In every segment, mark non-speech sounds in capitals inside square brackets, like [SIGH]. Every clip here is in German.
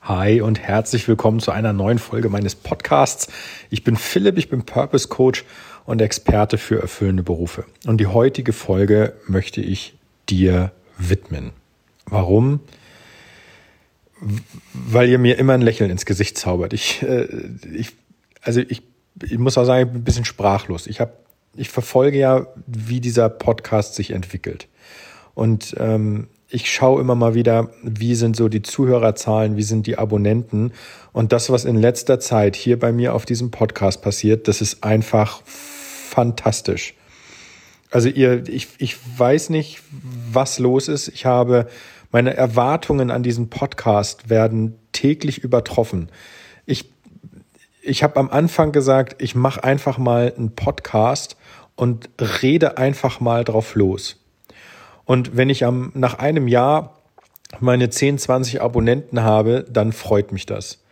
Hi und herzlich willkommen zu einer neuen Folge meines Podcasts. Ich bin Philipp, ich bin Purpose Coach und Experte für erfüllende Berufe. Und die heutige Folge möchte ich dir widmen. Warum? Weil ihr mir immer ein Lächeln ins Gesicht zaubert. Ich, äh, ich also ich, ich muss auch sagen, ich bin ein bisschen sprachlos. Ich habe, ich verfolge ja, wie dieser Podcast sich entwickelt. Und ähm, ich schaue immer mal wieder, wie sind so die Zuhörerzahlen, wie sind die Abonnenten. Und das, was in letzter Zeit hier bei mir auf diesem Podcast passiert, das ist einfach fantastisch. Also ihr, ich, ich weiß nicht, was los ist. Ich habe meine Erwartungen an diesen Podcast werden täglich übertroffen. Ich, ich habe am Anfang gesagt, ich mache einfach mal einen Podcast und rede einfach mal drauf los. Und wenn ich am, nach einem Jahr meine 10, 20 Abonnenten habe, dann freut mich das.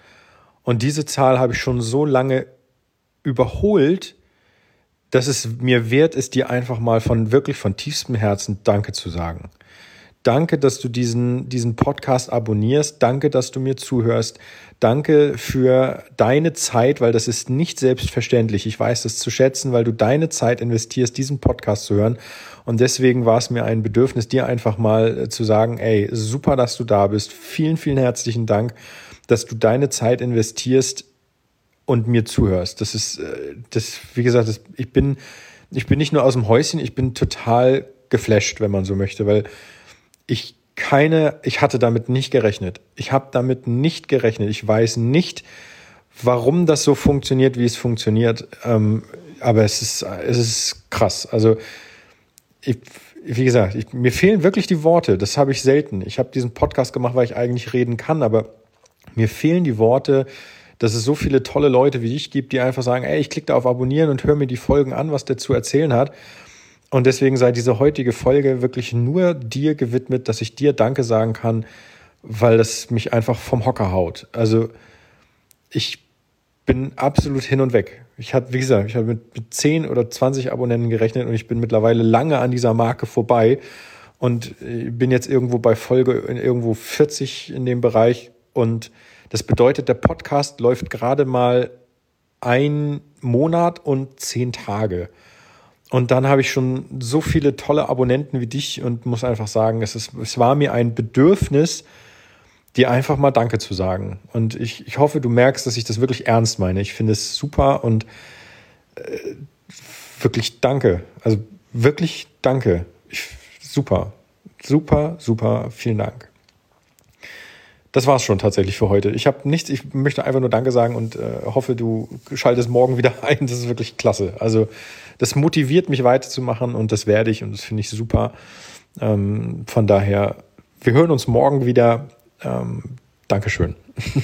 Und diese Zahl habe ich schon so lange überholt, dass es mir wert ist, dir einfach mal von wirklich von tiefstem Herzen Danke zu sagen. Danke, dass du diesen, diesen Podcast abonnierst. Danke, dass du mir zuhörst. Danke für deine Zeit, weil das ist nicht selbstverständlich. Ich weiß das zu schätzen, weil du deine Zeit investierst, diesen Podcast zu hören. Und deswegen war es mir ein Bedürfnis, dir einfach mal äh, zu sagen, ey, super, dass du da bist. Vielen, vielen herzlichen Dank, dass du deine Zeit investierst und mir zuhörst. Das ist, äh, das, wie gesagt, das, ich bin, ich bin nicht nur aus dem Häuschen, ich bin total geflasht, wenn man so möchte, weil ich keine, ich hatte damit nicht gerechnet. Ich habe damit nicht gerechnet. Ich weiß nicht, warum das so funktioniert, wie es funktioniert. Ähm, aber es ist, es ist krass. Also, ich, wie gesagt, ich, mir fehlen wirklich die Worte. Das habe ich selten. Ich habe diesen Podcast gemacht, weil ich eigentlich reden kann, aber mir fehlen die Worte, dass es so viele tolle Leute wie ich gibt, die einfach sagen, ey, ich klicke da auf Abonnieren und höre mir die Folgen an, was der zu erzählen hat. Und deswegen sei diese heutige Folge wirklich nur dir gewidmet, dass ich dir Danke sagen kann, weil das mich einfach vom Hocker haut. Also ich bin absolut hin und weg. Ich hatte, wie gesagt, ich habe mit, mit 10 oder 20 Abonnenten gerechnet und ich bin mittlerweile lange an dieser Marke vorbei und bin jetzt irgendwo bei Folge irgendwo 40 in dem Bereich. Und das bedeutet, der Podcast läuft gerade mal ein Monat und zehn Tage. Und dann habe ich schon so viele tolle Abonnenten wie dich und muss einfach sagen, es, ist, es war mir ein Bedürfnis, dir einfach mal Danke zu sagen. Und ich, ich hoffe, du merkst, dass ich das wirklich ernst meine. Ich finde es super und äh, wirklich Danke. Also wirklich Danke. Ich, super, super, super, vielen Dank das war's schon tatsächlich für heute. Ich habe nichts, ich möchte einfach nur Danke sagen und äh, hoffe, du schaltest morgen wieder [LAUGHS] ein. Das ist wirklich klasse. Also das motiviert mich weiterzumachen und das werde ich und das finde ich super. Ähm, von daher, wir hören uns morgen wieder. Ähm, Dankeschön.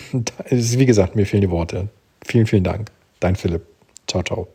[LAUGHS] Wie gesagt, mir fehlen die Worte. Vielen, vielen Dank. Dein Philipp. Ciao, ciao.